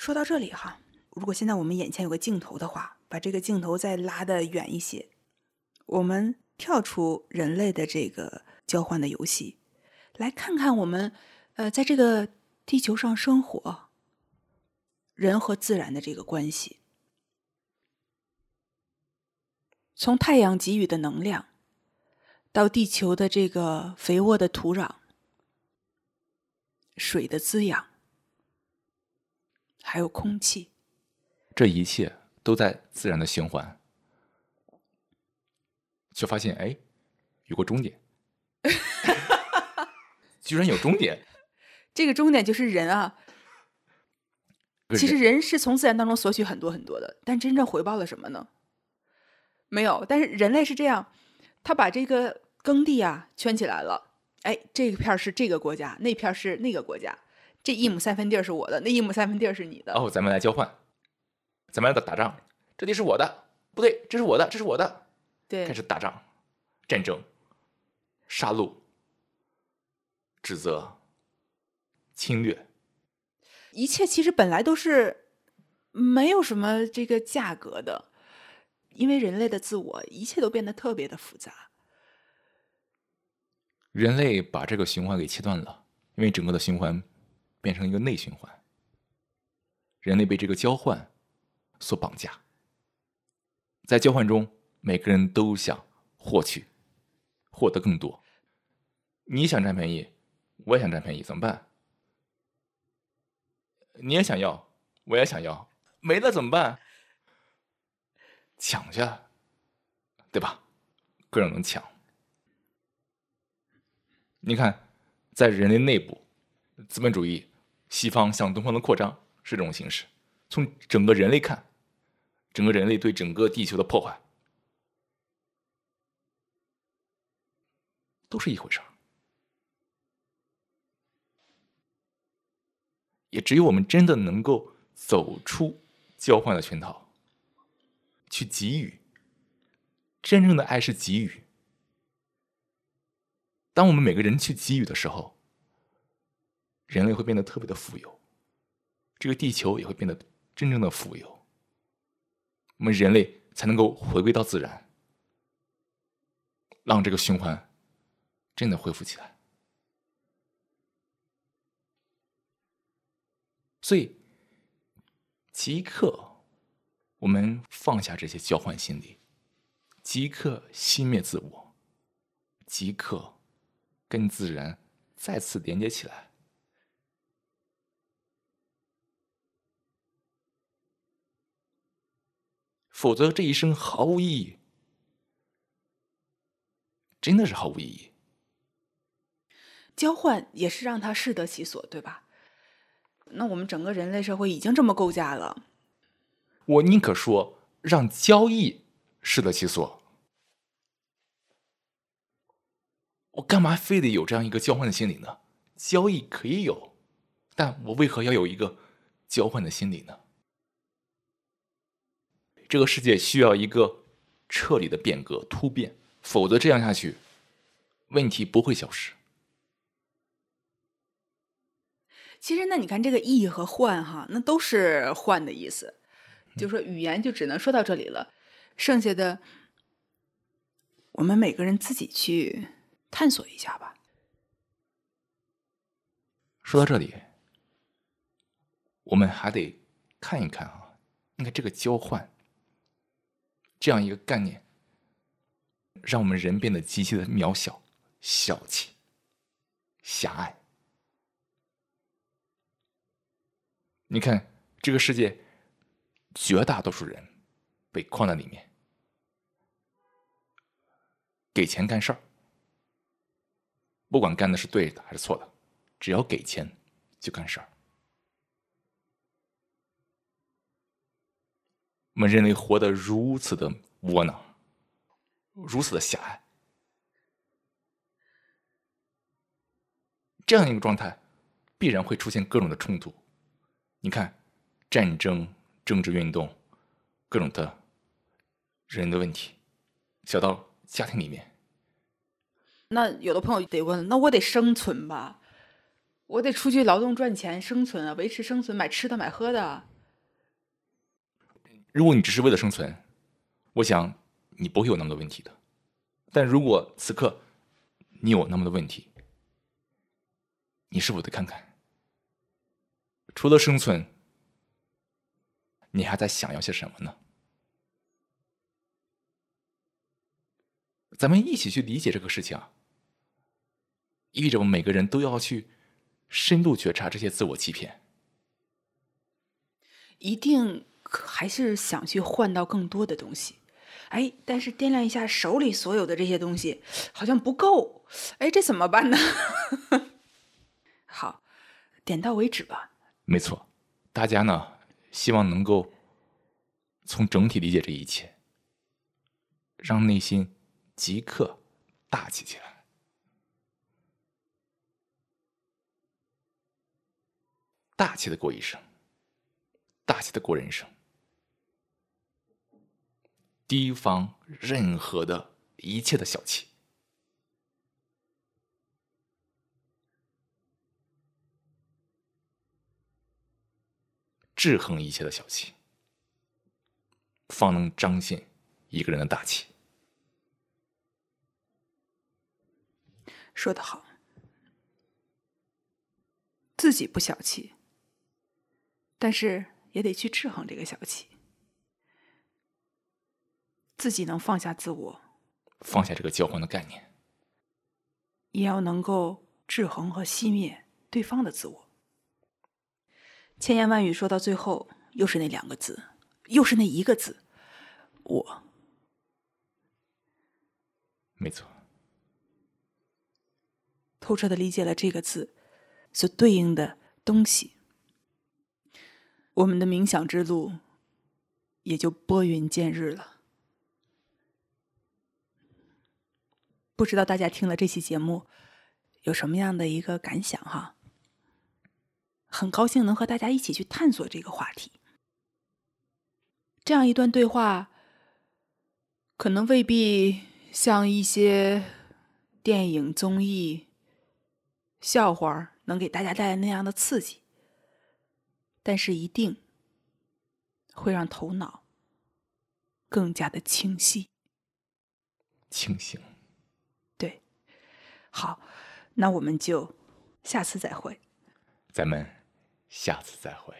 说到这里哈，如果现在我们眼前有个镜头的话，把这个镜头再拉得远一些，我们跳出人类的这个交换的游戏，来看看我们呃在这个地球上生活，人和自然的这个关系。从太阳给予的能量，到地球的这个肥沃的土壤、水的滋养，还有空气，这一切都在自然的循环，却发现哎，有个终点，居然有终点。这个终点就是人啊。其实人是从自然当中索取很多很多的，但真正回报了什么呢？没有，但是人类是这样，他把这个耕地啊圈起来了。哎，这一片是这个国家，那片是那个国家，这一亩三分地儿是我的，那一亩三分地儿是你的。哦，咱们来交换，咱们来打仗。这地是我的，不对，这是我的，这是我的。对，开始打仗，战争，杀戮，指责，侵略，一切其实本来都是没有什么这个价格的。因为人类的自我，一切都变得特别的复杂。人类把这个循环给切断了，因为整个的循环变成一个内循环。人类被这个交换所绑架，在交换中，每个人都想获取，获得更多。你想占便宜，我也想占便宜，怎么办？你也想要，我也想要，没了怎么办？抢去，对吧？各种能抢。你看，在人类内部，资本主义西方向东方的扩张是这种形式。从整个人类看，整个人类对整个地球的破坏，都是一回事儿。也只有我们真的能够走出交换的圈套。去给予，真正的爱是给予。当我们每个人去给予的时候，人类会变得特别的富有，这个地球也会变得真正的富有，我们人类才能够回归到自然，让这个循环真的恢复起来。所以，即刻。我们放下这些交换心理，即刻熄灭自我，即刻跟自然再次连接起来。否则，这一生毫无意义，真的是毫无意义。交换也是让他适得其所，对吧？那我们整个人类社会已经这么构架了。我宁可说让交易适得其所，我干嘛非得有这样一个交换的心理呢？交易可以有，但我为何要有一个交换的心理呢？这个世界需要一个彻底的变革突变，否则这样下去，问题不会消失。其实，那你看这个“易”和“换”哈，那都是“换”的意思。就说语言就只能说到这里了，剩下的我们每个人自己去探索一下吧。说到这里，我们还得看一看啊，你看这个交换这样一个概念，让我们人变得极其的渺小、小气、狭隘。你看这个世界。绝大多数人被框在里面，给钱干事儿，不管干的是对的还是错的，只要给钱就干事儿。我们人类活得如此的窝囊，如此的狭隘，这样一个状态必然会出现各种的冲突。你看，战争。政治运动，各种的人的问题，小到家庭里面。那有的朋友得问：那我得生存吧？我得出去劳动赚钱生存啊，维持生存，买吃的买喝的。如果你只是为了生存，我想你不会有那么多问题的。但如果此刻你有那么多问题，你是否得看看，除了生存，你还在想要些什么呢？咱们一起去理解这个事情啊，意味着我们每个人都要去深度觉察这些自我欺骗。一定还是想去换到更多的东西，哎，但是掂量一下手里所有的这些东西，好像不够，哎，这怎么办呢？好，点到为止吧。没错，大家呢，希望能够从整体理解这一切，让内心即刻大气起来，大气的过一生。大气的过人生，提防任何的一切的小气，制衡一切的小气，方能彰显一个人的大气。说得好，自己不小气，但是。也得去制衡这个小气，自己能放下自我，放下这个交换的概念，也要能够制衡和熄灭对方的自我。千言万语说到最后，又是那两个字，又是那一个字，我。没错，透彻的理解了这个字所对应的东西。我们的冥想之路也就拨云见日了。不知道大家听了这期节目有什么样的一个感想哈？很高兴能和大家一起去探索这个话题。这样一段对话，可能未必像一些电影、综艺、笑话能给大家带来那样的刺激。但是一定会让头脑更加的清晰、清醒。好，那我们就下次再会。咱们下次再会。